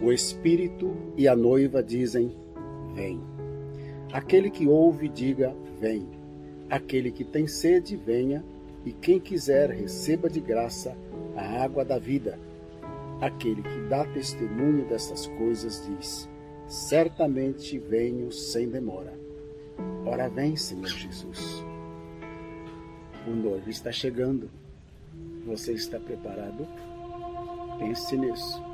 O Espírito e a noiva dizem: Vem. Aquele que ouve, diga: Vem. Aquele que tem sede, venha. E quem quiser, receba de graça a água da vida. Aquele que dá testemunho dessas coisas diz: Certamente venho sem demora. Ora vem, Senhor Jesus. O noivo está chegando. Você está preparado? Pense nisso.